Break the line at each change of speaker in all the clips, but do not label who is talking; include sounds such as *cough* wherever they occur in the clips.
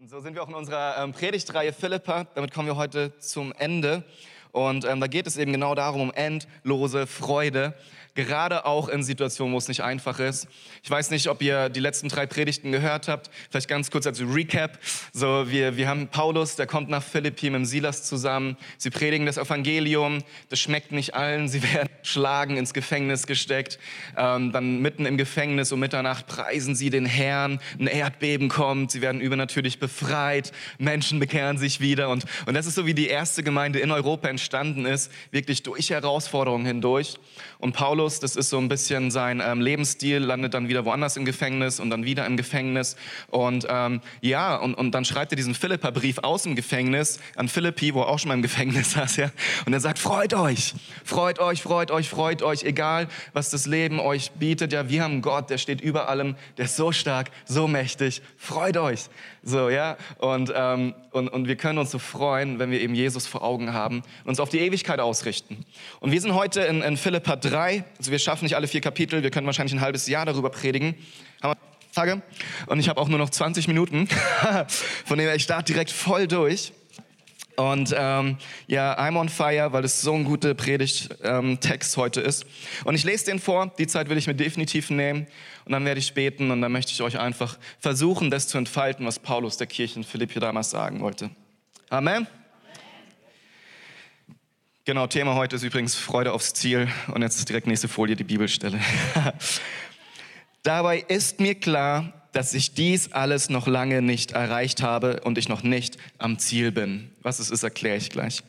Und so sind wir auch in unserer ähm, Predigtreihe Philippa. Damit kommen wir heute zum Ende. Und ähm, da geht es eben genau darum, um endlose Freude gerade auch in Situationen, wo es nicht einfach ist. Ich weiß nicht, ob ihr die letzten drei Predigten gehört habt. Vielleicht ganz kurz als Recap. So, wir, wir haben Paulus, der kommt nach Philippi mit Silas zusammen. Sie predigen das Evangelium. Das schmeckt nicht allen. Sie *laughs* werden schlagen, ins Gefängnis gesteckt. Ähm, dann mitten im Gefängnis um Mitternacht preisen sie den Herrn. Ein Erdbeben kommt. Sie werden übernatürlich befreit. Menschen bekehren sich wieder. Und, und das ist so, wie die erste Gemeinde in Europa entstanden ist. Wirklich durch Herausforderungen hindurch. Und Paulus das ist so ein bisschen sein ähm, Lebensstil, landet dann wieder woanders im Gefängnis und dann wieder im Gefängnis. Und ähm, ja, und, und dann schreibt er diesen Philippa-Brief aus dem Gefängnis an Philippi, wo er auch schon mal im Gefängnis *laughs* saß, ja. Und er sagt, freut euch, freut euch, freut euch, freut euch, egal was das Leben euch bietet. Ja, wir haben Gott, der steht über allem, der ist so stark, so mächtig, freut euch. So, ja, und, ähm, und, und wir können uns so freuen, wenn wir eben Jesus vor Augen haben uns auf die Ewigkeit ausrichten. Und wir sind heute in, in Philippa 3, also wir schaffen nicht alle vier Kapitel, wir können wahrscheinlich ein halbes Jahr darüber predigen. Haben wir Tage und ich habe auch nur noch 20 Minuten, *laughs* von dem ich starte direkt voll durch. Und ähm, ja, I'm on fire, weil es so ein guter Predigttext ähm, heute ist. Und ich lese den vor, die Zeit will ich mir definitiv nehmen. Und dann werde ich beten und dann möchte ich euch einfach versuchen, das zu entfalten, was Paulus der Kirche in Philippi damals sagen wollte. Amen. Genau, Thema heute ist übrigens Freude aufs Ziel. Und jetzt direkt nächste Folie, die Bibelstelle. *laughs* Dabei ist mir klar, dass ich dies alles noch lange nicht erreicht habe und ich noch nicht am Ziel bin. Was es ist, erkläre ich gleich.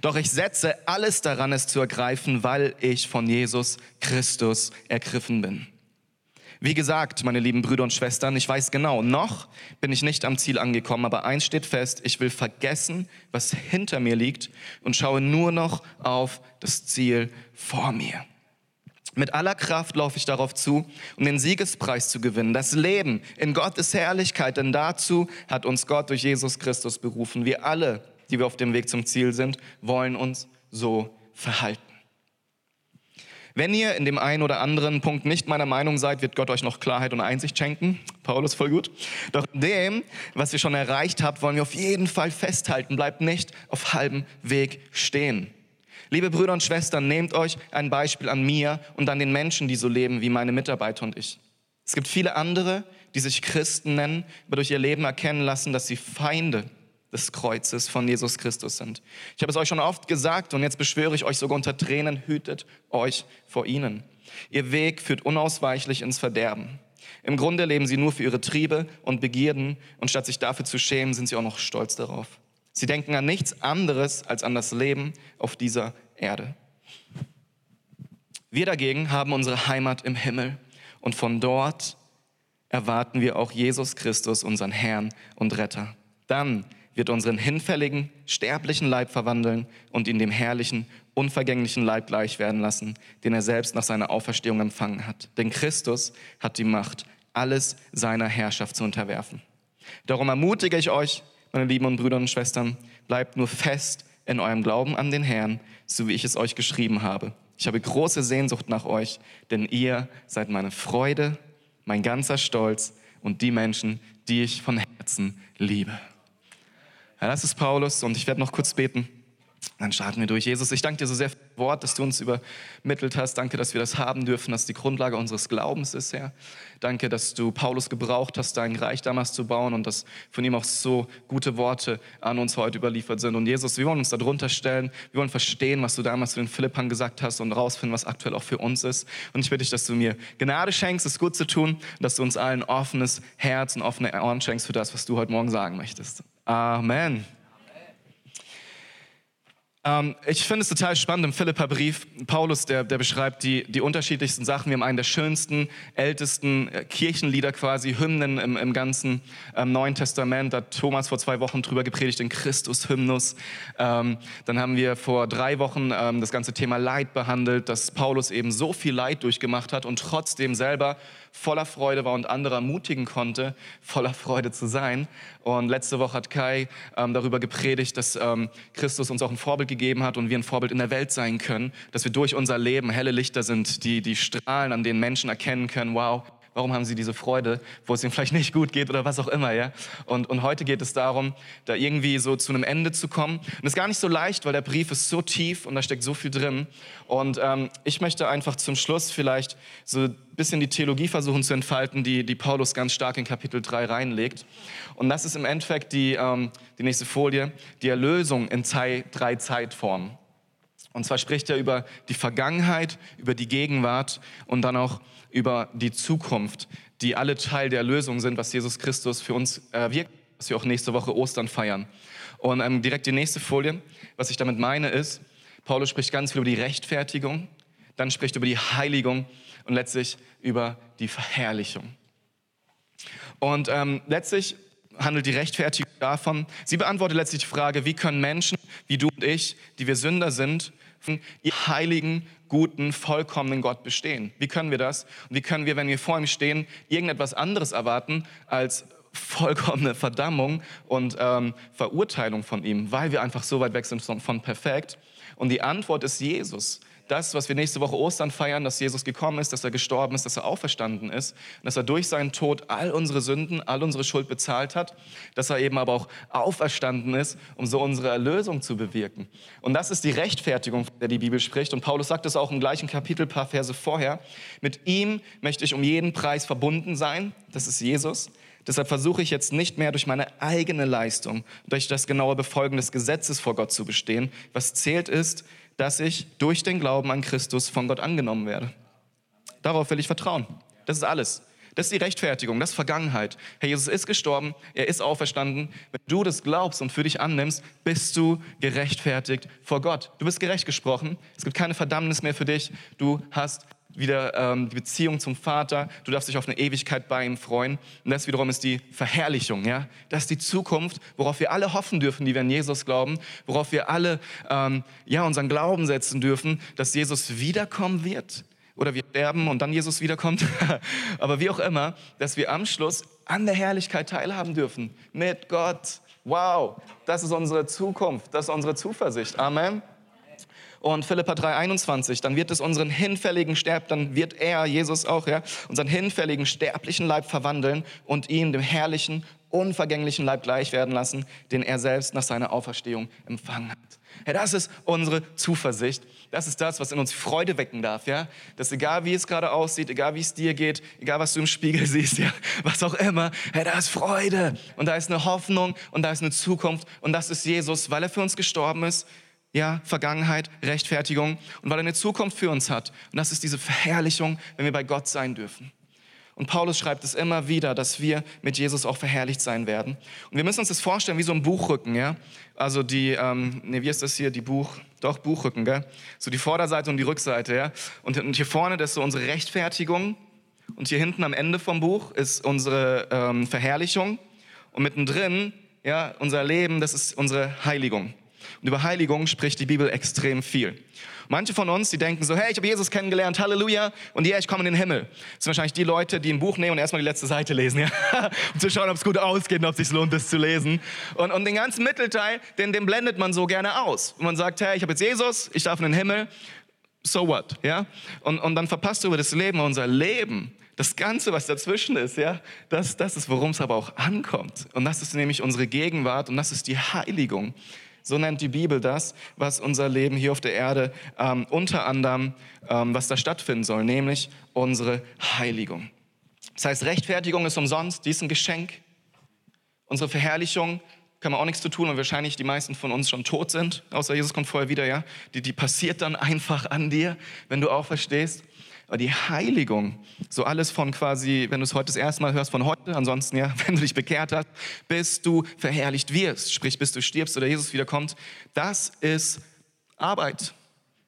Doch ich setze alles daran, es zu ergreifen, weil ich von Jesus Christus ergriffen bin. Wie gesagt, meine lieben Brüder und Schwestern, ich weiß genau, noch bin ich nicht am Ziel angekommen, aber eins steht fest, ich will vergessen, was hinter mir liegt und schaue nur noch auf das Ziel vor mir. Mit aller Kraft laufe ich darauf zu, um den Siegespreis zu gewinnen, das Leben in Gottes Herrlichkeit, denn dazu hat uns Gott durch Jesus Christus berufen. Wir alle, die wir auf dem Weg zum Ziel sind, wollen uns so verhalten. Wenn ihr in dem einen oder anderen Punkt nicht meiner Meinung seid, wird Gott euch noch Klarheit und Einsicht schenken. Paulus, voll gut. Doch dem, was ihr schon erreicht habt, wollen wir auf jeden Fall festhalten. Bleibt nicht auf halbem Weg stehen. Liebe Brüder und Schwestern, nehmt euch ein Beispiel an mir und an den Menschen, die so leben wie meine Mitarbeiter und ich. Es gibt viele andere, die sich Christen nennen, aber durch ihr Leben erkennen lassen, dass sie Feinde des Kreuzes von Jesus Christus sind. Ich habe es euch schon oft gesagt und jetzt beschwöre ich euch sogar unter Tränen, hütet euch vor ihnen. Ihr Weg führt unausweichlich ins Verderben. Im Grunde leben sie nur für ihre Triebe und Begierden und statt sich dafür zu schämen, sind sie auch noch stolz darauf. Sie denken an nichts anderes als an das Leben auf dieser Erde. Wir dagegen haben unsere Heimat im Himmel und von dort erwarten wir auch Jesus Christus, unseren Herrn und Retter. Dann wird unseren hinfälligen, sterblichen Leib verwandeln und ihn dem herrlichen, unvergänglichen Leib gleich werden lassen, den er selbst nach seiner Auferstehung empfangen hat. Denn Christus hat die Macht, alles seiner Herrschaft zu unterwerfen. Darum ermutige ich euch, meine lieben Brüder und Schwestern, bleibt nur fest in eurem Glauben an den Herrn, so wie ich es euch geschrieben habe. Ich habe große Sehnsucht nach euch, denn ihr seid meine Freude, mein ganzer Stolz und die Menschen, die ich von Herzen liebe. Ja, das ist Paulus und ich werde noch kurz beten. Dann starten wir durch. Jesus, ich danke dir so sehr für das Wort, das du uns übermittelt hast. Danke, dass wir das haben dürfen, dass die Grundlage unseres Glaubens ist, Herr. Danke, dass du Paulus gebraucht hast, dein Reich damals zu bauen und dass von ihm auch so gute Worte an uns heute überliefert sind. Und Jesus, wir wollen uns darunter stellen. Wir wollen verstehen, was du damals zu den Philippern gesagt hast und rausfinden, was aktuell auch für uns ist. Und ich bitte dich, dass du mir Gnade schenkst, es gut zu tun, dass du uns allen offenes Herz und offene Ohren schenkst für das, was du heute Morgen sagen möchtest. Amen. Ähm, ich finde es total spannend im Philippa-Brief. Paulus, der, der beschreibt die, die unterschiedlichsten Sachen. Wir haben einen der schönsten, ältesten äh, Kirchenlieder quasi, Hymnen im, im ganzen ähm, Neuen Testament. Da hat Thomas vor zwei Wochen drüber gepredigt, den Christus-Hymnus. Ähm, dann haben wir vor drei Wochen ähm, das ganze Thema Leid behandelt, dass Paulus eben so viel Leid durchgemacht hat und trotzdem selber voller Freude war und andere ermutigen konnte, voller Freude zu sein. Und letzte Woche hat Kai ähm, darüber gepredigt, dass ähm, Christus uns auch ein Vorbild gegeben hat und wir ein Vorbild in der Welt sein können, dass wir durch unser Leben helle Lichter sind, die, die strahlen, an denen Menschen erkennen können, wow, Warum haben sie diese Freude, wo es ihnen vielleicht nicht gut geht oder was auch immer, ja? Und, und heute geht es darum, da irgendwie so zu einem Ende zu kommen. Und es ist gar nicht so leicht, weil der Brief ist so tief und da steckt so viel drin. Und ähm, ich möchte einfach zum Schluss vielleicht so ein bisschen die Theologie versuchen zu entfalten, die, die Paulus ganz stark in Kapitel 3 reinlegt. Und das ist im Endeffekt die, ähm, die nächste Folie, die Erlösung in zwei, drei Zeitformen. Und zwar spricht er über die Vergangenheit, über die Gegenwart und dann auch über die Zukunft, die alle Teil der Erlösung sind, was Jesus Christus für uns äh, wirkt, was wir auch nächste Woche Ostern feiern. Und ähm, direkt die nächste Folie, was ich damit meine, ist, Paulus spricht ganz viel über die Rechtfertigung, dann spricht er über die Heiligung und letztlich über die Verherrlichung. Und ähm, letztlich handelt die Rechtfertigung davon, sie beantwortet letztlich die Frage, wie können Menschen wie du und ich, die wir Sünder sind, ihr heiligen, guten, vollkommenen Gott bestehen? Wie können wir das? Und wie können wir, wenn wir vor ihm stehen, irgendetwas anderes erwarten als vollkommene Verdammung und ähm, Verurteilung von ihm, weil wir einfach so weit weg sind von, von perfekt? Und die Antwort ist Jesus das, was wir nächste Woche Ostern feiern, dass Jesus gekommen ist, dass er gestorben ist, dass er auferstanden ist, dass er durch seinen Tod all unsere Sünden, all unsere Schuld bezahlt hat, dass er eben aber auch auferstanden ist, um so unsere Erlösung zu bewirken. Und das ist die Rechtfertigung, von der die Bibel spricht. Und Paulus sagt es auch im gleichen Kapitel, paar Verse vorher. Mit ihm möchte ich um jeden Preis verbunden sein. Das ist Jesus. Deshalb versuche ich jetzt nicht mehr durch meine eigene Leistung, durch das genaue Befolgen des Gesetzes vor Gott zu bestehen. Was zählt ist, dass ich durch den Glauben an Christus von Gott angenommen werde. Darauf will ich vertrauen. Das ist alles. Das ist die Rechtfertigung, das ist Vergangenheit. Herr Jesus ist gestorben, er ist auferstanden. Wenn du das glaubst und für dich annimmst, bist du gerechtfertigt vor Gott. Du bist gerecht gesprochen. Es gibt keine Verdammnis mehr für dich. Du hast wieder ähm, die Beziehung zum Vater. Du darfst dich auf eine Ewigkeit bei ihm freuen. Und das wiederum ist die Verherrlichung. Ja? Das ist die Zukunft, worauf wir alle hoffen dürfen, die wir an Jesus glauben, worauf wir alle ähm, ja, unseren Glauben setzen dürfen, dass Jesus wiederkommen wird. Oder wir sterben und dann Jesus wiederkommt. *laughs* Aber wie auch immer, dass wir am Schluss an der Herrlichkeit teilhaben dürfen. Mit Gott. Wow, das ist unsere Zukunft, das ist unsere Zuversicht. Amen. Und Philippa 3,21, dann wird es unseren hinfälligen Sterb, dann wird er, Jesus auch, ja, unseren hinfälligen sterblichen Leib verwandeln und ihn dem herrlichen, unvergänglichen Leib gleich werden lassen, den er selbst nach seiner Auferstehung empfangen hat. Ja, das ist unsere Zuversicht. Das ist das, was in uns Freude wecken darf, ja. Dass egal wie es gerade aussieht, egal wie es dir geht, egal was du im Spiegel *laughs* siehst, ja, was auch immer, ja, da ist Freude und da ist eine Hoffnung und da ist eine Zukunft und das ist Jesus, weil er für uns gestorben ist, ja, Vergangenheit, Rechtfertigung und weil er eine Zukunft für uns hat. Und das ist diese Verherrlichung, wenn wir bei Gott sein dürfen. Und Paulus schreibt es immer wieder, dass wir mit Jesus auch verherrlicht sein werden. Und wir müssen uns das vorstellen wie so ein Buchrücken, ja. Also die, ähm, nee, wie ist das hier, die Buch, doch Buchrücken, gell? So die Vorderseite und die Rückseite, ja. Und, und hier vorne, das ist so unsere Rechtfertigung. Und hier hinten am Ende vom Buch ist unsere ähm, Verherrlichung. Und mittendrin, ja, unser Leben, das ist unsere Heiligung. Und über Heiligung spricht die Bibel extrem viel. Manche von uns, die denken so, hey, ich habe Jesus kennengelernt, Halleluja, und ja, ich komme in den Himmel. Das sind wahrscheinlich die Leute, die ein Buch nehmen und erstmal die letzte Seite lesen, ja? *laughs* um zu schauen, ob es gut ausgeht und ob es sich lohnt, das zu lesen. Und, und den ganzen Mittelteil, den, den blendet man so gerne aus. Und man sagt, hey, ich habe jetzt Jesus, ich darf in den Himmel, so what, ja? Und, und dann verpasst du über das Leben, unser Leben, das Ganze, was dazwischen ist, ja, das, das ist, worum es aber auch ankommt. Und das ist nämlich unsere Gegenwart und das ist die Heiligung. So nennt die Bibel das, was unser Leben hier auf der Erde ähm, unter anderem, ähm, was da stattfinden soll, nämlich unsere Heiligung. Das heißt, Rechtfertigung ist umsonst, die ist ein Geschenk. Unsere Verherrlichung kann man auch nichts zu tun, weil wahrscheinlich die meisten von uns schon tot sind, außer Jesus kommt vorher wieder, ja. Die, die passiert dann einfach an dir, wenn du auch verstehst. Die Heiligung, so alles von quasi, wenn du es heute das erste Mal hörst, von heute, ansonsten ja, *laughs* wenn du dich bekehrt hast, bis du verherrlicht wirst, sprich bis du stirbst oder Jesus wiederkommt, das ist Arbeit.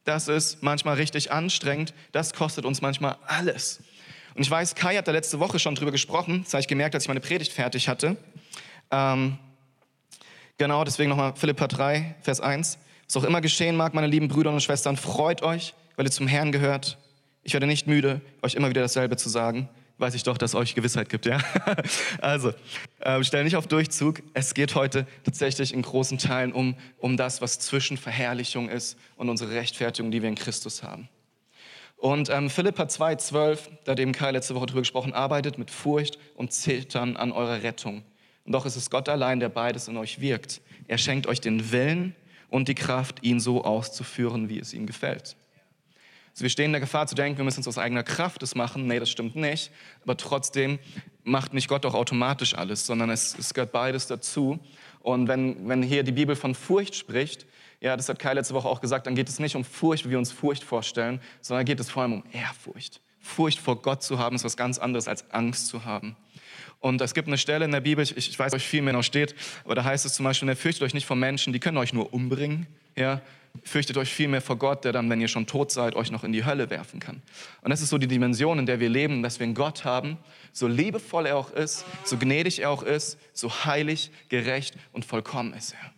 Das ist manchmal richtig anstrengend. Das kostet uns manchmal alles. Und ich weiß, Kai hat da letzte Woche schon drüber gesprochen. Das habe ich gemerkt, als ich meine Predigt fertig hatte. Ähm, genau, deswegen nochmal Philippa 3, Vers 1. Was auch immer geschehen mag, meine lieben Brüder und Schwestern, freut euch, weil ihr zum Herrn gehört. Ich werde nicht müde, euch immer wieder dasselbe zu sagen. Weiß ich doch, dass euch Gewissheit gibt, ja? *laughs* also, äh, stell nicht auf Durchzug. Es geht heute tatsächlich in großen Teilen um, um das, was zwischen Verherrlichung ist und unsere Rechtfertigung, die wir in Christus haben. Und ähm, Philippa 2,12, da eben Kai letzte Woche drüber gesprochen, arbeitet mit Furcht und Zittern an eurer Rettung. Und doch ist es Gott allein, der beides in euch wirkt. Er schenkt euch den Willen und die Kraft, ihn so auszuführen, wie es ihm gefällt. Also wir stehen in der Gefahr zu denken, wir müssen es aus eigener Kraft das machen. Nee, das stimmt nicht. Aber trotzdem macht nicht Gott doch automatisch alles, sondern es, es gehört beides dazu. Und wenn, wenn hier die Bibel von Furcht spricht, ja, das hat Kai letzte Woche auch gesagt, dann geht es nicht um Furcht, wie wir uns Furcht vorstellen, sondern geht es vor allem um Ehrfurcht. Furcht vor Gott zu haben, ist was ganz anderes als Angst zu haben. Und es gibt eine Stelle in der Bibel, ich, ich weiß euch viel mehr noch steht, aber da heißt es zum Beispiel, ne, fürchtet euch nicht vor Menschen, die können euch nur umbringen. Ja? Fürchtet euch vielmehr vor Gott, der dann, wenn ihr schon tot seid, euch noch in die Hölle werfen kann. Und das ist so die Dimension, in der wir leben, dass wir einen Gott haben, so liebevoll er auch ist, so gnädig er auch ist, so heilig, gerecht und vollkommen ist er.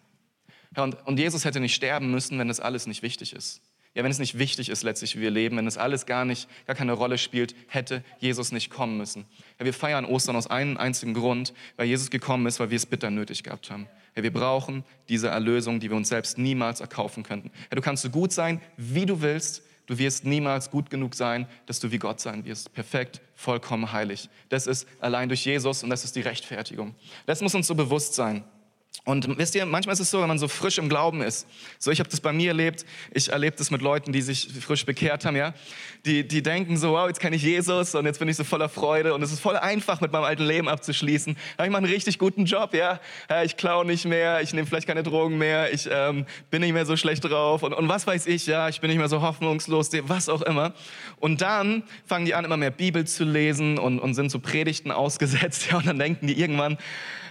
Ja, und, und Jesus hätte nicht sterben müssen, wenn das alles nicht wichtig ist. Ja, wenn es nicht wichtig ist letztlich, wie wir leben, wenn es alles gar nicht, gar keine Rolle spielt, hätte Jesus nicht kommen müssen. Ja, wir feiern Ostern aus einem einzigen Grund, weil Jesus gekommen ist, weil wir es bitter nötig gehabt haben. Ja, wir brauchen diese Erlösung, die wir uns selbst niemals erkaufen könnten. Ja, du kannst so gut sein, wie du willst, du wirst niemals gut genug sein, dass du wie Gott sein wirst. Perfekt, vollkommen heilig. Das ist allein durch Jesus und das ist die Rechtfertigung. Das muss uns so bewusst sein. Und wisst ihr, manchmal ist es so, wenn man so frisch im Glauben ist. So, ich habe das bei mir erlebt. Ich erlebe das mit Leuten, die sich frisch bekehrt haben, ja. Die, die denken so, wow, jetzt kenne ich Jesus und jetzt bin ich so voller Freude und es ist voll einfach, mit meinem alten Leben abzuschließen. Ja, ich mache einen richtig guten Job, ja. ich klaue nicht mehr, ich nehme vielleicht keine Drogen mehr, ich ähm, bin nicht mehr so schlecht drauf und, und was weiß ich, ja. Ich bin nicht mehr so hoffnungslos, was auch immer. Und dann fangen die an, immer mehr Bibel zu lesen und, und sind so Predigten *laughs* ausgesetzt, ja. Und dann denken die irgendwann,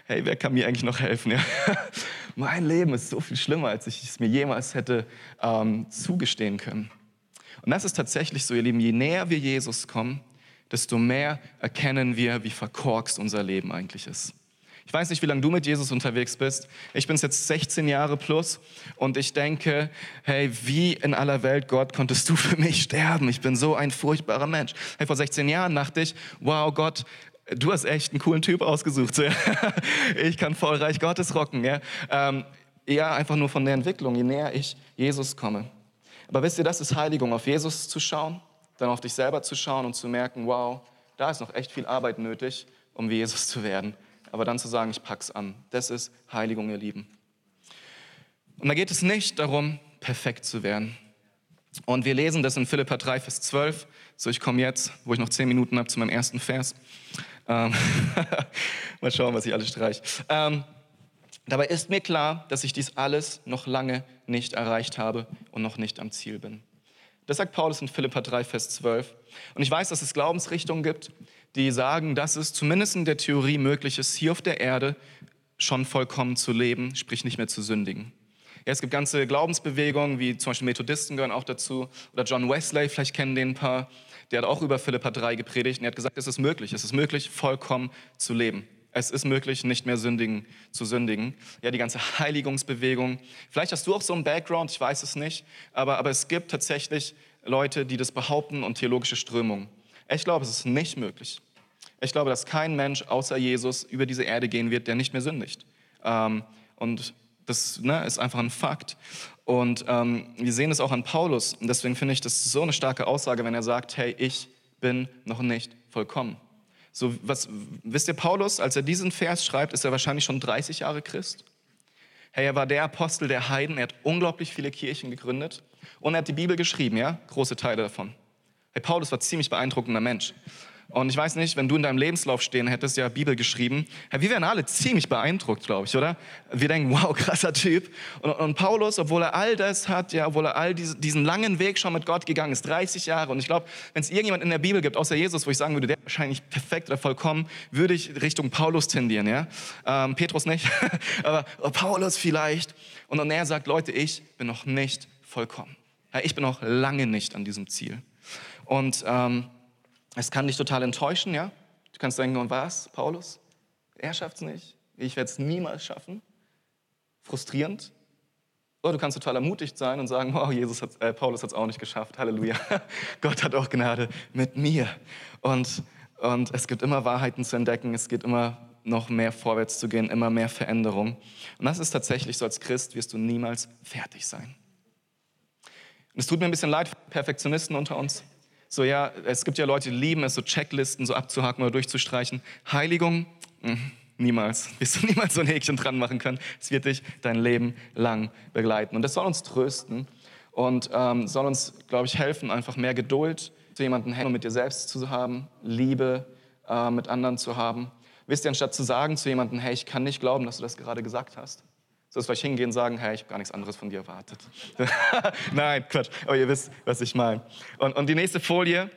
hey, wer kann mir eigentlich noch helfen? Ja? *laughs* mein Leben ist so viel schlimmer, als ich es mir jemals hätte ähm, zugestehen können. Und das ist tatsächlich so, ihr Lieben, je näher wir Jesus kommen, desto mehr erkennen wir, wie verkorkst unser Leben eigentlich ist. Ich weiß nicht, wie lange du mit Jesus unterwegs bist. Ich bin jetzt 16 Jahre plus und ich denke, hey, wie in aller Welt, Gott, konntest du für mich sterben? Ich bin so ein furchtbarer Mensch. Hey, vor 16 Jahren dachte ich, wow, Gott, du hast echt einen coolen Typ ausgesucht. *laughs* ich kann voll Reich Gottes rocken. Ja? Ähm, eher einfach nur von der Entwicklung, je näher ich Jesus komme. Aber wisst ihr, das ist Heiligung, auf Jesus zu schauen, dann auf dich selber zu schauen und zu merken, wow, da ist noch echt viel Arbeit nötig, um wie Jesus zu werden. Aber dann zu sagen, ich pack's an. Das ist Heiligung, ihr Lieben. Und da geht es nicht darum, perfekt zu werden. Und wir lesen das in Philippa 3, Vers 12. So, ich komme jetzt, wo ich noch zehn Minuten habe, zu meinem ersten Vers. Ähm, *laughs* mal schauen, was ich alles streiche. Ähm, dabei ist mir klar, dass ich dies alles noch lange nicht erreicht habe und noch nicht am Ziel bin. Das sagt Paulus in Philippa 3, Vers 12. Und ich weiß, dass es Glaubensrichtungen gibt, die sagen, dass es zumindest in der Theorie möglich ist, hier auf der Erde schon vollkommen zu leben, sprich nicht mehr zu sündigen. Ja, es gibt ganze Glaubensbewegungen, wie zum Beispiel Methodisten gehören auch dazu, oder John Wesley, vielleicht kennen den ein paar, der hat auch über Philippa 3 gepredigt und er hat gesagt, es ist möglich, es ist möglich, vollkommen zu leben. Es ist möglich, nicht mehr sündigen, zu sündigen. Ja, die ganze Heiligungsbewegung. Vielleicht hast du auch so einen Background, ich weiß es nicht, aber, aber es gibt tatsächlich Leute, die das behaupten und theologische Strömungen. Ich glaube, es ist nicht möglich. Ich glaube, dass kein Mensch außer Jesus über diese Erde gehen wird, der nicht mehr sündigt. Ähm, und das ne, ist einfach ein Fakt. Und ähm, wir sehen es auch an Paulus. Und deswegen finde ich das so eine starke Aussage, wenn er sagt, hey, ich bin noch nicht vollkommen. So, was, wisst ihr, Paulus, als er diesen Vers schreibt, ist er wahrscheinlich schon 30 Jahre Christ. Hey, er war der Apostel der Heiden, er hat unglaublich viele Kirchen gegründet und er hat die Bibel geschrieben, ja, große Teile davon. Hey, Paulus war ein ziemlich beeindruckender Mensch. Und ich weiß nicht, wenn du in deinem Lebenslauf stehen hättest, ja, Bibel geschrieben, wir wären alle ziemlich beeindruckt, glaube ich, oder? Wir denken, wow, *laughs* krasser Typ. Und, und, Paulus, obwohl er all das hat, ja, obwohl er all diese, diesen langen Weg schon mit Gott gegangen ist, 30 Jahre. Und ich glaube, wenn es irgendjemand in der Bibel gibt, außer Jesus, wo ich sagen würde, der ist wahrscheinlich perfekt oder vollkommen, würde ich Richtung Paulus tendieren, ja? Ähm, Petrus nicht, *laughs* aber Paulus vielleicht. Und, und er sagt, Leute, ich bin noch nicht vollkommen. Ich bin noch lange nicht an diesem Ziel. Und ähm, es kann dich total enttäuschen, ja? Du kannst denken, und was, Paulus? Er schafft es nicht. Ich werde es niemals schaffen. Frustrierend. Oder du kannst total ermutigt sein und sagen, wow, Jesus hat, äh, Paulus hat es auch nicht geschafft. Halleluja. *laughs* Gott hat auch Gnade mit mir. Und, und es gibt immer Wahrheiten zu entdecken. Es geht immer noch mehr vorwärts zu gehen, immer mehr Veränderung. Und das ist tatsächlich so, als Christ wirst du niemals fertig sein. Und es tut mir ein bisschen leid, Perfektionisten unter uns. So, ja, es gibt ja Leute, die lieben es, so Checklisten so abzuhaken oder durchzustreichen. Heiligung, mh, niemals. *laughs* Wirst du niemals so ein Häkchen dran machen können. Es wird dich dein Leben lang begleiten. Und das soll uns trösten und ähm, soll uns, glaube ich, helfen, einfach mehr Geduld zu jemandem hey, mit dir selbst zu haben, Liebe äh, mit anderen zu haben. Wisst ihr, anstatt zu sagen zu jemandem, hey, ich kann nicht glauben, dass du das gerade gesagt hast, so ist vielleicht hingehen und sagen, hey, ich habe gar nichts anderes von dir erwartet. *laughs* Nein, Quatsch, aber ihr wisst, was ich meine. Und, und die nächste Folie,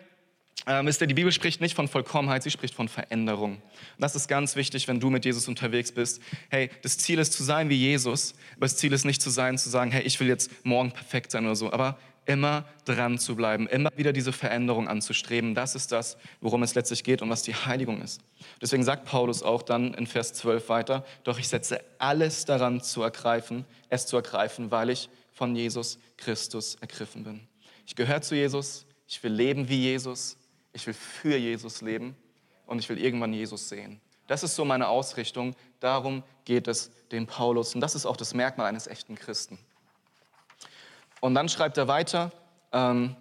ähm, ist die Bibel spricht nicht von Vollkommenheit, sie spricht von Veränderung. Und das ist ganz wichtig, wenn du mit Jesus unterwegs bist. Hey, das Ziel ist zu sein wie Jesus, aber das Ziel ist nicht zu sein, zu sagen, hey, ich will jetzt morgen perfekt sein oder so, aber immer dran zu bleiben, immer wieder diese Veränderung anzustreben. Das ist das, worum es letztlich geht und was die Heiligung ist. Deswegen sagt Paulus auch dann in Vers 12 weiter, doch ich setze alles daran zu ergreifen, es zu ergreifen, weil ich von Jesus Christus ergriffen bin. Ich gehöre zu Jesus, ich will leben wie Jesus, ich will für Jesus leben und ich will irgendwann Jesus sehen. Das ist so meine Ausrichtung, darum geht es dem Paulus und das ist auch das Merkmal eines echten Christen. Und dann schreibt er weiter, ähm,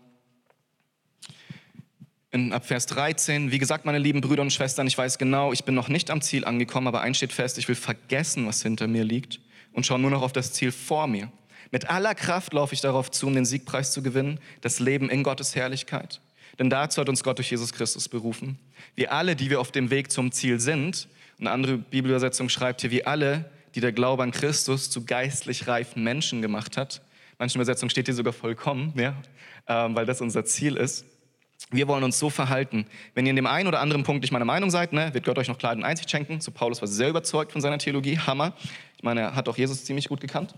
in, ab Vers 13, wie gesagt, meine lieben Brüder und Schwestern, ich weiß genau, ich bin noch nicht am Ziel angekommen, aber eins steht fest, ich will vergessen, was hinter mir liegt und schaue nur noch auf das Ziel vor mir. Mit aller Kraft laufe ich darauf zu, um den Siegpreis zu gewinnen, das Leben in Gottes Herrlichkeit. Denn dazu hat uns Gott durch Jesus Christus berufen. Wir alle, die wir auf dem Weg zum Ziel sind, eine andere Bibelübersetzung schreibt hier, wie alle, die der Glaube an Christus zu geistlich reifen Menschen gemacht hat, manchen Übersetzungen steht hier sogar vollkommen, ja, ähm, weil das unser Ziel ist. Wir wollen uns so verhalten. Wenn ihr in dem einen oder anderen Punkt nicht meiner Meinung seid, ne, wird Gott euch noch klar den Einsicht schenken. So Paulus war sehr überzeugt von seiner Theologie, Hammer. Ich meine, er hat auch Jesus ziemlich gut gekannt.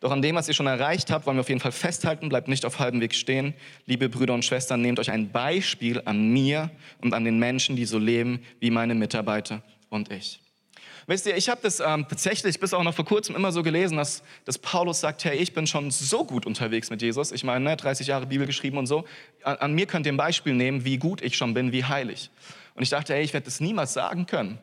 Doch an dem, was ihr schon erreicht habt, wollen wir auf jeden Fall festhalten, bleibt nicht auf halbem Weg stehen. Liebe Brüder und Schwestern, nehmt euch ein Beispiel an mir und an den Menschen, die so leben wie meine Mitarbeiter und ich. Wisst ihr, ich habe das ähm, tatsächlich bis auch noch vor kurzem immer so gelesen, dass, dass Paulus sagt, hey, ich bin schon so gut unterwegs mit Jesus. Ich meine, ne, 30 Jahre Bibel geschrieben und so. An, an mir könnt ihr ein Beispiel nehmen, wie gut ich schon bin, wie heilig. Und ich dachte, hey, ich werde das niemals sagen können.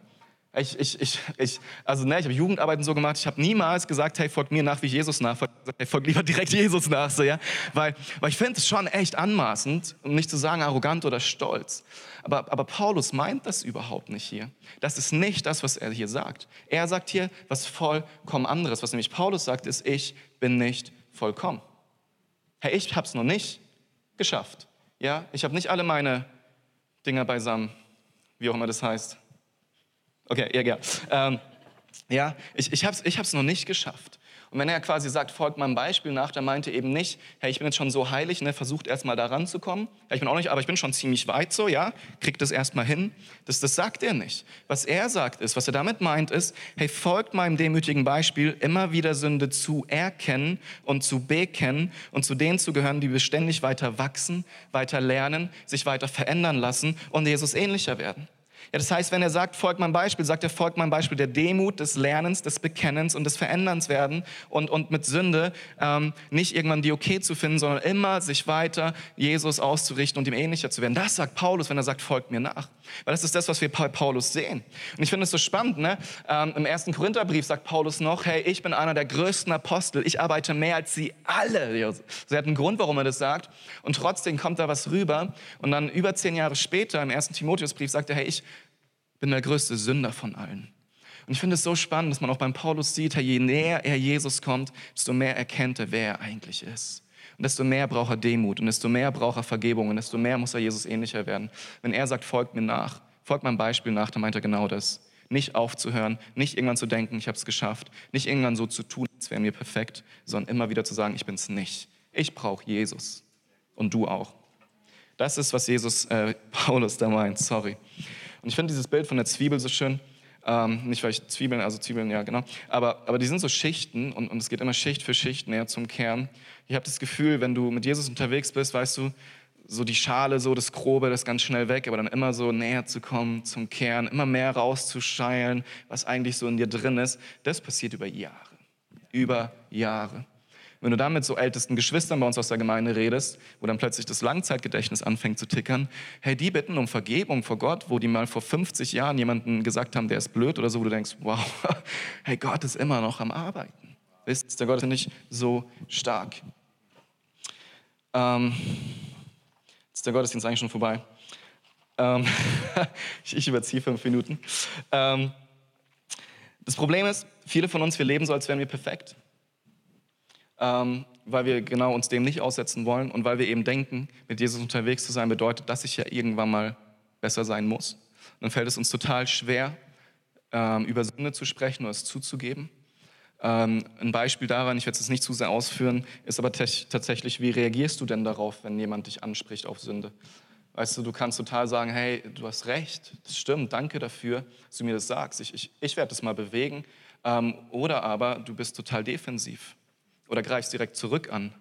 Ich, ich, ich, ich, also ne, ich habe Jugendarbeiten so gemacht, ich habe niemals gesagt, hey, folgt mir nach, wie Jesus nachfolgt. Hey, folgt lieber direkt Jesus nach, so, ja? weil, weil ich finde es schon echt anmaßend, um nicht zu sagen arrogant oder stolz. Aber, aber Paulus meint das überhaupt nicht hier. Das ist nicht das, was er hier sagt. Er sagt hier was vollkommen anderes. Was nämlich Paulus sagt, ist, ich bin nicht vollkommen. Hey, ich habe es noch nicht geschafft. Ja, ich habe nicht alle meine Dinger beisammen, wie auch immer das heißt. Okay, ja, ja. Ähm, ja, ich, ich habe es ich noch nicht geschafft. Und wenn er quasi sagt, folgt meinem Beispiel nach, dann meinte eben nicht, hey, ich bin jetzt schon so heilig, ne, versucht erst mal da ranzukommen. Ja, ich bin auch nicht, aber ich bin schon ziemlich weit so, ja, kriegt das erst mal hin. Das, das sagt er nicht. Was er sagt ist, was er damit meint ist, hey, folgt meinem demütigen Beispiel, immer wieder Sünde zu erkennen und zu bekennen und zu denen zu gehören, die beständig weiter wachsen, weiter lernen, sich weiter verändern lassen und Jesus ähnlicher werden. Ja, das heißt, wenn er sagt, folgt mein Beispiel, sagt er, folgt mein Beispiel der Demut, des Lernens, des Bekennens und des Veränderns werden und, und mit Sünde ähm, nicht irgendwann die okay zu finden, sondern immer sich weiter Jesus auszurichten und ihm ähnlicher zu werden. Das sagt Paulus, wenn er sagt, folgt mir nach. Weil das ist das, was wir bei Paulus sehen. Und ich finde es so spannend, ne? Ähm, im ersten Korintherbrief sagt Paulus noch, hey, ich bin einer der größten Apostel, ich arbeite mehr als sie alle. Sie hat einen Grund, warum er das sagt. Und trotzdem kommt da was rüber. Und dann über zehn Jahre später, im ersten Timotheusbrief, sagt er, hey, ich bin der größte Sünder von allen. Und ich finde es so spannend, dass man auch beim Paulus sieht, je näher er Jesus kommt, desto mehr erkennt er, wer er eigentlich ist. Und desto mehr braucht er Demut und desto mehr braucht er Vergebung und desto mehr muss er Jesus ähnlicher werden. Wenn er sagt, folgt mir nach, folgt meinem Beispiel nach, dann meint er genau das. Nicht aufzuhören, nicht irgendwann zu denken, ich habe es geschafft, nicht irgendwann so zu tun, als wäre mir perfekt, sondern immer wieder zu sagen, ich bin es nicht. Ich brauche Jesus und du auch. Das ist, was Jesus, äh, *laughs* Paulus da meint, sorry. Und ich finde dieses Bild von der Zwiebel so schön. Ähm, nicht weil ich Zwiebeln, also Zwiebeln, ja genau. Aber, aber die sind so Schichten und, und es geht immer Schicht für Schicht näher zum Kern. Ich habe das Gefühl, wenn du mit Jesus unterwegs bist, weißt du, so die Schale, so das Grobe, das ganz schnell weg, aber dann immer so näher zu kommen zum Kern, immer mehr rauszuscheilen, was eigentlich so in dir drin ist, das passiert über Jahre. Über Jahre. Wenn du dann mit so ältesten Geschwistern bei uns aus der Gemeinde redest, wo dann plötzlich das Langzeitgedächtnis anfängt zu tickern, hey, die bitten um Vergebung vor Gott, wo die mal vor 50 Jahren jemanden gesagt haben, der ist blöd oder so, wo du denkst, wow, *laughs* hey, Gott ist immer noch am Arbeiten. Wisst der Gott ist nicht so stark. Ähm, ist der Gottesdienst eigentlich schon vorbei. Ähm, *laughs* ich überziehe fünf Minuten. Ähm, das Problem ist, viele von uns, wir leben so, als wären wir perfekt. Ähm, weil wir genau uns dem nicht aussetzen wollen und weil wir eben denken, mit Jesus unterwegs zu sein bedeutet, dass ich ja irgendwann mal besser sein muss. Und dann fällt es uns total schwer, ähm, über Sünde zu sprechen oder es zuzugeben. Ähm, ein Beispiel daran, ich werde es nicht zu sehr ausführen, ist aber tatsächlich, wie reagierst du denn darauf, wenn jemand dich anspricht auf Sünde? Weißt du, du kannst total sagen, hey, du hast recht, das stimmt, danke dafür, dass du mir das sagst. Ich, ich, ich werde das mal bewegen. Ähm, oder aber du bist total defensiv oder greifst direkt zurück an.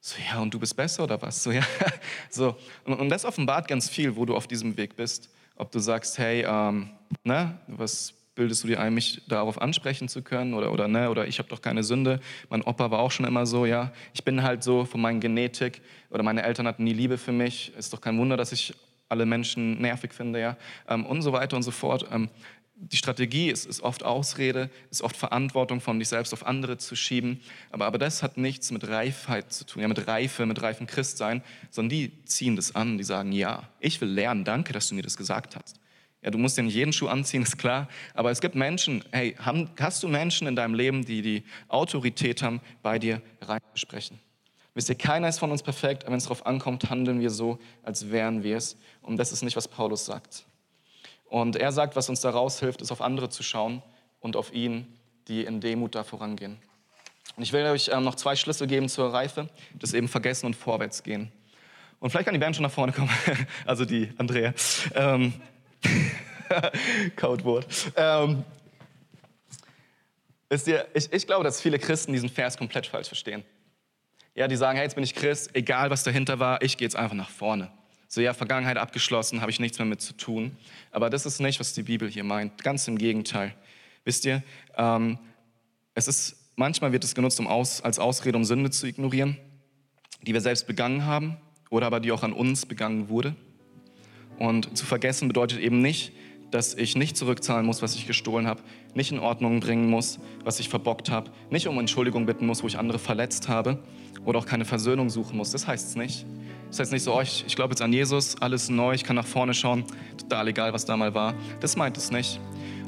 So, ja, und du bist besser oder was? So, ja. *laughs* so. Und, und das offenbart ganz viel, wo du auf diesem Weg bist. Ob du sagst, hey, ähm, ne, was bildest du dir ein, mich darauf ansprechen zu können oder, oder ne, oder ich habe doch keine Sünde. Mein Opa war auch schon immer so, ja. Ich bin halt so von meiner Genetik oder meine Eltern hatten nie Liebe für mich. Ist doch kein Wunder, dass ich alle Menschen nervig finde, ja. Ähm, und so weiter und so fort. Ähm, die Strategie ist, ist, oft Ausrede, ist oft Verantwortung von dich selbst auf andere zu schieben. Aber, aber das hat nichts mit Reifheit zu tun, ja, mit Reife, mit reifem Christsein, sondern die ziehen das an, die sagen, ja, ich will lernen, danke, dass du mir das gesagt hast. Ja, du musst ja nicht jeden Schuh anziehen, *laughs* ist klar. Aber es gibt Menschen, hey, haben, hast du Menschen in deinem Leben, die die Autorität haben, bei dir reinzusprechen? Wisst ihr, keiner ist von uns perfekt, aber wenn es darauf ankommt, handeln wir so, als wären wir es. Und das ist nicht, was Paulus sagt. Und er sagt, was uns daraus hilft, ist auf andere zu schauen und auf ihn, die in Demut da vorangehen. Und ich will euch ähm, noch zwei Schlüssel geben zur Reife, das eben vergessen und vorwärts gehen. Und vielleicht kann die Band schon nach vorne kommen, *laughs* also die Andrea. Ähm, *laughs* Codewort. Ähm, ihr, ich, ich glaube, dass viele Christen diesen Vers komplett falsch verstehen. Ja, die sagen, hey, jetzt bin ich Christ, egal was dahinter war, ich gehe jetzt einfach nach vorne. So, ja, Vergangenheit abgeschlossen, habe ich nichts mehr mit zu tun. Aber das ist nicht, was die Bibel hier meint. Ganz im Gegenteil. Wisst ihr, ähm, es ist, manchmal wird es genutzt, um aus, als Ausrede, um Sünde zu ignorieren, die wir selbst begangen haben oder aber die auch an uns begangen wurde. Und zu vergessen bedeutet eben nicht, dass ich nicht zurückzahlen muss, was ich gestohlen habe, nicht in Ordnung bringen muss, was ich verbockt habe, nicht um Entschuldigung bitten muss, wo ich andere verletzt habe oder auch keine Versöhnung suchen muss. Das heißt es nicht. Das heißt nicht so, oh, ich, ich glaube jetzt an Jesus, alles neu, ich kann nach vorne schauen, total egal, was da mal war. Das meint es nicht.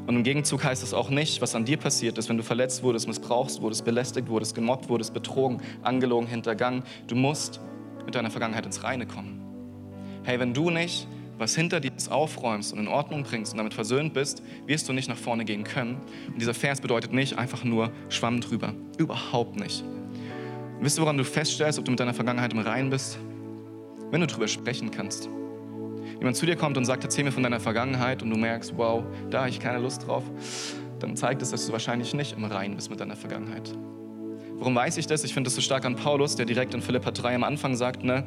Und im Gegenzug heißt es auch nicht, was an dir passiert ist, wenn du verletzt wurdest, missbrauchst wurdest, belästigt wurdest, gemobbt wurdest, betrogen, angelogen, hintergangen. Du musst mit deiner Vergangenheit ins Reine kommen. Hey, wenn du nicht was hinter dir aufräumst und in Ordnung bringst und damit versöhnt bist, wirst du nicht nach vorne gehen können. Und dieser Vers bedeutet nicht einfach nur Schwamm drüber. Überhaupt nicht. Und wisst du, woran du feststellst, ob du mit deiner Vergangenheit im Reinen bist? Wenn du drüber sprechen kannst. Jemand zu dir kommt und sagt, erzähl mir von deiner Vergangenheit und du merkst, wow, da habe ich keine Lust drauf, dann zeigt es, dass du wahrscheinlich nicht im Reinen bist mit deiner Vergangenheit. Warum weiß ich das? Ich finde das so stark an Paulus, der direkt in Philippa 3 am Anfang sagt, ne,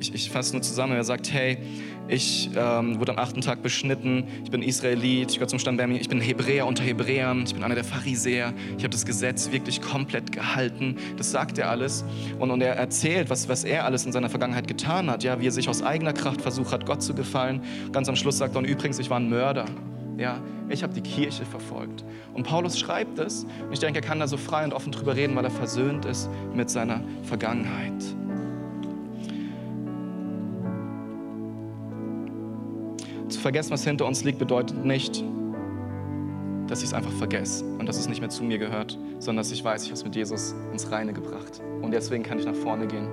ich, ich fasse nur zusammen, er sagt, hey, ich ähm, wurde am achten Tag beschnitten, ich bin Israelit, ich gehöre zum Stamm Benjamin, ich bin Hebräer unter Hebräern, ich bin einer der Pharisäer, ich habe das Gesetz wirklich komplett gehalten, das sagt er alles und, und er erzählt, was, was er alles in seiner Vergangenheit getan hat, ja, wie er sich aus eigener Kraft versucht hat, Gott zu gefallen. Ganz am Schluss sagt er, und übrigens, ich war ein Mörder. Ja, ich habe die Kirche verfolgt. Und Paulus schreibt es. Und ich denke, er kann da so frei und offen drüber reden, weil er versöhnt ist mit seiner Vergangenheit. Vergessen, was hinter uns liegt, bedeutet nicht, dass ich es einfach vergesse und dass es nicht mehr zu mir gehört, sondern dass ich weiß, ich habe es mit Jesus ins Reine gebracht. Und deswegen kann ich nach vorne gehen.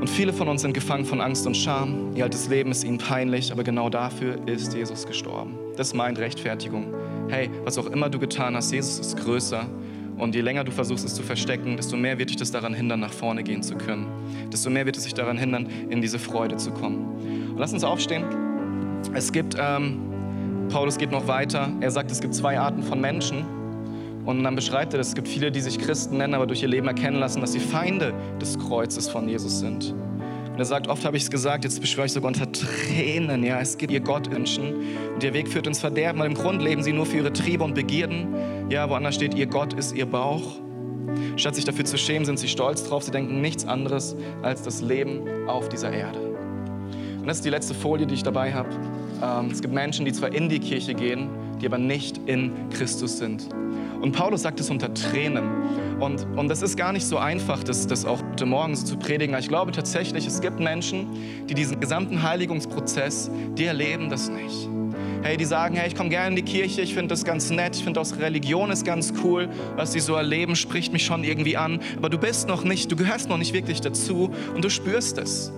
Und viele von uns sind gefangen von Angst und Scham. Ihr altes Leben ist ihnen peinlich, aber genau dafür ist Jesus gestorben. Das meint Rechtfertigung. Hey, was auch immer du getan hast, Jesus ist größer. Und je länger du versuchst, es zu verstecken, desto mehr wird dich das daran hindern, nach vorne gehen zu können. Desto mehr wird es sich daran hindern, in diese Freude zu kommen. Lass uns aufstehen. Es gibt, ähm, Paulus geht noch weiter. Er sagt, es gibt zwei Arten von Menschen. Und dann beschreibt er, es gibt viele, die sich Christen nennen, aber durch ihr Leben erkennen lassen, dass sie Feinde des Kreuzes von Jesus sind. Und er sagt, oft habe ich es gesagt, jetzt beschwöre ich sogar unter Tränen, ja, es gibt ihr Gottmenschen und ihr Weg führt ins Verderben, weil im Grund leben sie nur für ihre Triebe und Begierden. Ja, woanders steht, ihr Gott ist ihr Bauch. Statt sich dafür zu schämen, sind sie stolz drauf. Sie denken nichts anderes als das Leben auf dieser Erde. Und das ist die letzte Folie, die ich dabei habe. Ähm, es gibt Menschen, die zwar in die Kirche gehen, die aber nicht in Christus sind. Und Paulus sagt es unter Tränen. Und, und das ist gar nicht so einfach, das, das auch heute Morgen so zu predigen. Aber ich glaube tatsächlich, es gibt Menschen, die diesen gesamten Heiligungsprozess, die erleben das nicht. Hey, die sagen, hey, ich komme gerne in die Kirche, ich finde das ganz nett, ich finde auch Religion ist ganz cool, was sie so erleben, spricht mich schon irgendwie an. Aber du bist noch nicht, du gehörst noch nicht wirklich dazu und du spürst es.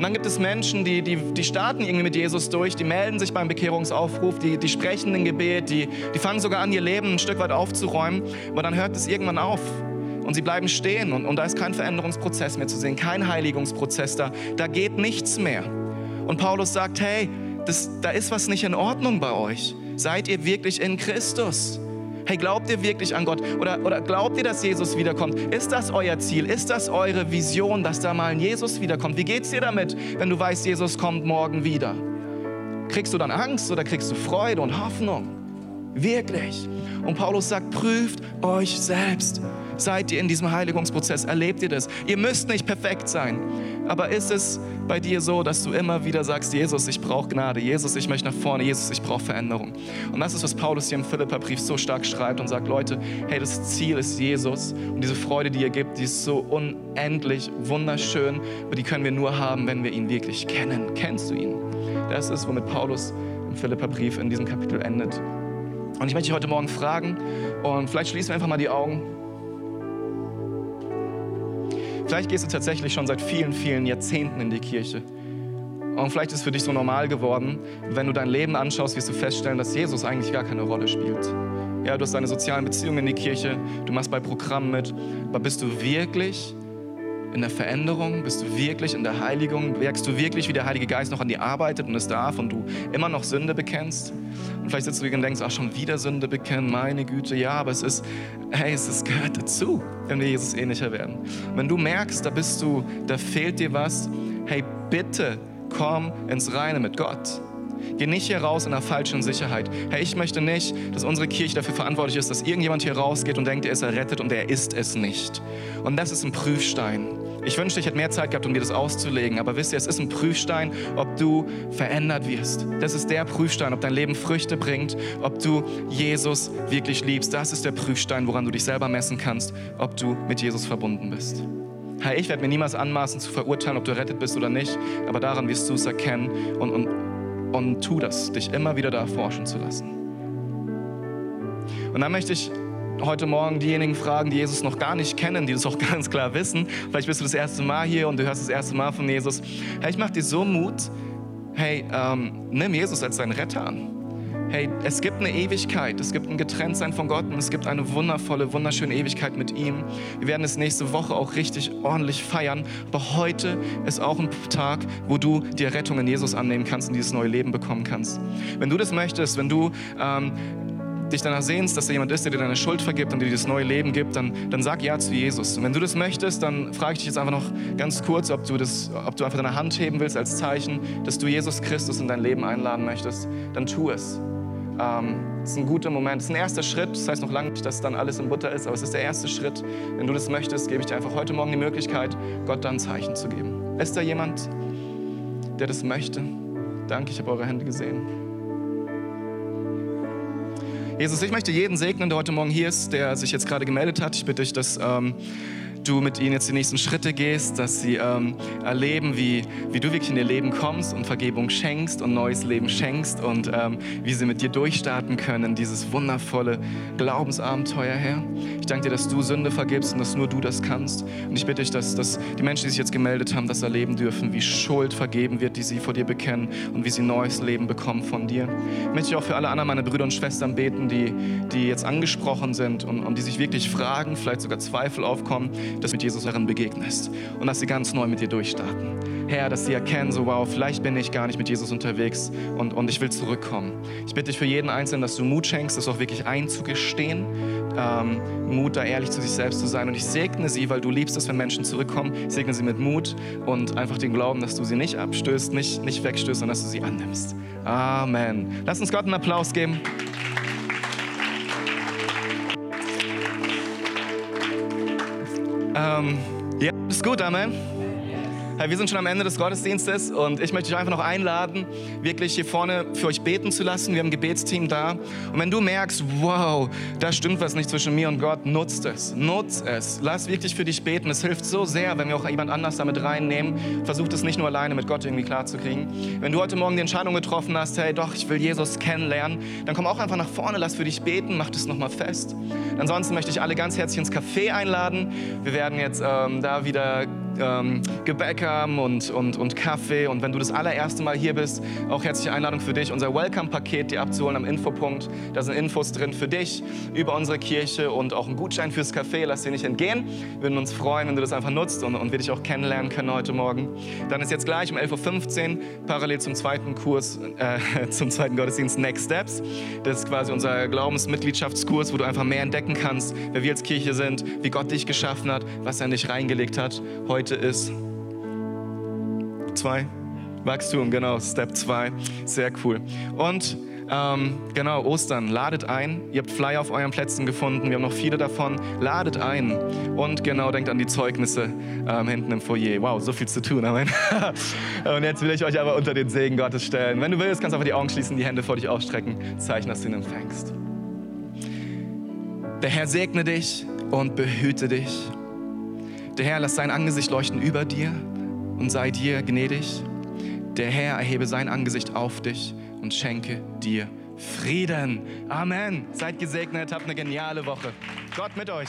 Und dann gibt es Menschen, die, die, die starten irgendwie mit Jesus durch, die melden sich beim Bekehrungsaufruf, die, die sprechen ein Gebet, die, die fangen sogar an, ihr Leben ein Stück weit aufzuräumen, aber dann hört es irgendwann auf. Und sie bleiben stehen und, und da ist kein Veränderungsprozess mehr zu sehen, kein Heiligungsprozess da. Da geht nichts mehr. Und Paulus sagt, hey, das, da ist was nicht in Ordnung bei euch. Seid ihr wirklich in Christus? Hey, glaubt ihr wirklich an Gott? Oder, oder glaubt ihr, dass Jesus wiederkommt? Ist das euer Ziel? Ist das eure Vision, dass da mal ein Jesus wiederkommt? Wie geht's dir damit, wenn du weißt, Jesus kommt morgen wieder? Kriegst du dann Angst oder kriegst du Freude und Hoffnung? Wirklich. Und Paulus sagt, prüft euch selbst. Seid ihr in diesem Heiligungsprozess? Erlebt ihr das? Ihr müsst nicht perfekt sein. Aber ist es bei dir so, dass du immer wieder sagst, Jesus, ich brauche Gnade, Jesus, ich möchte nach vorne, Jesus, ich brauche Veränderung. Und das ist, was Paulus hier im Philipperbrief so stark schreibt und sagt, Leute, hey, das Ziel ist Jesus und diese Freude, die er gibt, die ist so unendlich wunderschön, aber die können wir nur haben, wenn wir ihn wirklich kennen. Kennst du ihn? Das ist, womit Paulus im Philipperbrief in diesem Kapitel endet. Und ich möchte dich heute Morgen fragen und vielleicht schließen wir einfach mal die Augen. Vielleicht gehst du tatsächlich schon seit vielen, vielen Jahrzehnten in die Kirche. Und vielleicht ist es für dich so normal geworden, wenn du dein Leben anschaust, wirst du feststellen, dass Jesus eigentlich gar keine Rolle spielt. Ja, du hast deine sozialen Beziehungen in die Kirche, du machst bei Programmen mit, aber bist du wirklich in der Veränderung? Bist du wirklich in der Heiligung? Merkst du wirklich, wie der Heilige Geist noch an dir arbeitet und es darf und du immer noch Sünde bekennst? Und vielleicht sitzt du hier und denkst, ach, schon wieder Sünde bekennen, meine Güte, ja, aber es ist, hey, es ist, gehört dazu, wenn wir Jesus ähnlicher werden. Und wenn du merkst, da bist du, da fehlt dir was, hey, bitte komm ins Reine mit Gott. Geh nicht hier raus in einer falschen Sicherheit. Hey, ich möchte nicht, dass unsere Kirche dafür verantwortlich ist, dass irgendjemand hier rausgeht und denkt, er ist errettet und er ist es nicht. Und das ist ein Prüfstein. Ich wünschte, ich hätte mehr Zeit gehabt, um dir das auszulegen. Aber wisst ihr, es ist ein Prüfstein, ob du verändert wirst. Das ist der Prüfstein, ob dein Leben Früchte bringt, ob du Jesus wirklich liebst. Das ist der Prüfstein, woran du dich selber messen kannst, ob du mit Jesus verbunden bist. Hey, ich werde mir niemals anmaßen zu verurteilen, ob du errettet bist oder nicht, aber daran wirst du es erkennen und, und, und tu das, dich immer wieder da forschen zu lassen. Und dann möchte ich heute Morgen diejenigen fragen, die Jesus noch gar nicht kennen, die das auch *laughs* ganz klar wissen. Vielleicht bist du das erste Mal hier und du hörst das erste Mal von Jesus. Hey, ich mache dir so Mut. Hey, ähm, nimm Jesus als deinen Retter an. Hey, es gibt eine Ewigkeit, es gibt ein Getrenntsein von Gott und es gibt eine wundervolle, wunderschöne Ewigkeit mit ihm. Wir werden es nächste Woche auch richtig ordentlich feiern, aber heute ist auch ein Tag, wo du die Rettung in Jesus annehmen kannst und dieses neue Leben bekommen kannst. Wenn du das möchtest, wenn du ähm, dich danach sehnst, dass da jemand ist, der dir deine Schuld vergibt und dir dieses neue Leben gibt, dann, dann sag Ja zu Jesus. Und wenn du das möchtest, dann frage ich dich jetzt einfach noch ganz kurz, ob du, das, ob du einfach deine Hand heben willst als Zeichen, dass du Jesus Christus in dein Leben einladen möchtest. Dann tu es. Ähm, das ist ein guter Moment. Das ist ein erster Schritt. Das heißt noch lange nicht, dass dann alles in Butter ist, aber es ist der erste Schritt. Wenn du das möchtest, gebe ich dir einfach heute Morgen die Möglichkeit, Gott dann ein Zeichen zu geben. Ist da jemand, der das möchte? Danke, ich habe eure Hände gesehen. Jesus, ich möchte jeden segnen, der heute Morgen hier ist, der sich jetzt gerade gemeldet hat. Ich bitte dich, dass ähm, du mit ihnen jetzt die nächsten Schritte gehst, dass sie ähm, erleben, wie, wie du wirklich in ihr Leben kommst und Vergebung schenkst und neues Leben schenkst und ähm, wie sie mit dir durchstarten können, dieses wundervolle Glaubensabenteuer, Herr. Ich danke dir, dass du Sünde vergibst und dass nur du das kannst. Und ich bitte dich, dass, dass die Menschen, die sich jetzt gemeldet haben, das erleben dürfen, wie Schuld vergeben wird, die sie vor dir bekennen und wie sie neues Leben bekommen von dir. Ich möchte auch für alle anderen meine Brüder und Schwestern beten, die, die jetzt angesprochen sind und, und die sich wirklich fragen, vielleicht sogar Zweifel aufkommen, dass du mit Jesus darin begegnest und dass sie ganz neu mit dir durchstarten. Herr, dass sie erkennen, so wow, vielleicht bin ich gar nicht mit Jesus unterwegs und, und ich will zurückkommen. Ich bitte dich für jeden Einzelnen, dass du Mut schenkst, das auch wirklich einzugestehen, ähm, Mut, da ehrlich zu sich selbst zu sein. Und ich segne sie, weil du liebst es, wenn Menschen zurückkommen. Ich segne sie mit Mut und einfach den Glauben, dass du sie nicht abstößt, nicht, nicht wegstößt, sondern dass du sie annimmst. Amen. Lass uns Gott einen Applaus geben. Ähm, ja, ist gut, Amen. Hey, wir sind schon am Ende des Gottesdienstes und ich möchte dich einfach noch einladen, wirklich hier vorne für euch beten zu lassen. Wir haben ein Gebetsteam da. Und wenn du merkst, wow, da stimmt was nicht zwischen mir und Gott, nutzt es. Nutzt es. Lass wirklich für dich beten. Es hilft so sehr, wenn wir auch jemand anders damit reinnehmen. Versucht es nicht nur alleine mit Gott irgendwie klarzukriegen. Wenn du heute Morgen die Entscheidung getroffen hast, hey, doch, ich will Jesus kennenlernen, dann komm auch einfach nach vorne, lass für dich beten, mach das nochmal fest. Ansonsten möchte ich alle ganz herzlich ins Café einladen. Wir werden jetzt ähm, da wieder ähm, Gebäck haben und, und, und Kaffee. Und wenn du das allererste Mal hier bist, auch herzliche Einladung für dich, unser Welcome-Paket, dir abzuholen am Infopunkt. Da sind Infos drin für dich über unsere Kirche und auch ein Gutschein fürs Café. Lass dir nicht entgehen. Wir würden uns freuen, wenn du das einfach nutzt und, und wir dich auch kennenlernen können heute Morgen. Dann ist jetzt gleich um 11.15 Uhr parallel zum zweiten Kurs, äh, *laughs* zum zweiten Gottesdienst Next Steps. Das ist quasi unser Glaubensmitgliedschaftskurs, wo du einfach mehr entdecken kannst, wer wir als Kirche sind, wie Gott dich geschaffen hat, was er in dich reingelegt hat. Heute ist zwei. Wachstum, genau, Step 2. Sehr cool. Und ähm, genau, Ostern, ladet ein. Ihr habt Flyer auf euren Plätzen gefunden. Wir haben noch viele davon. Ladet ein. Und genau, denkt an die Zeugnisse ähm, hinten im Foyer. Wow, so viel zu tun. Amen. *laughs* Und jetzt will ich euch aber unter den Segen Gottes stellen. Wenn du willst, kannst du einfach die Augen schließen, die Hände vor dich ausstrecken. Zeichen, dass du ihn empfängst. Der Herr segne dich und behüte dich. Der Herr lass sein Angesicht leuchten über dir und sei dir gnädig. Der Herr erhebe sein Angesicht auf dich und schenke dir Frieden. Amen. Seid gesegnet, habt eine geniale Woche. Gott mit euch.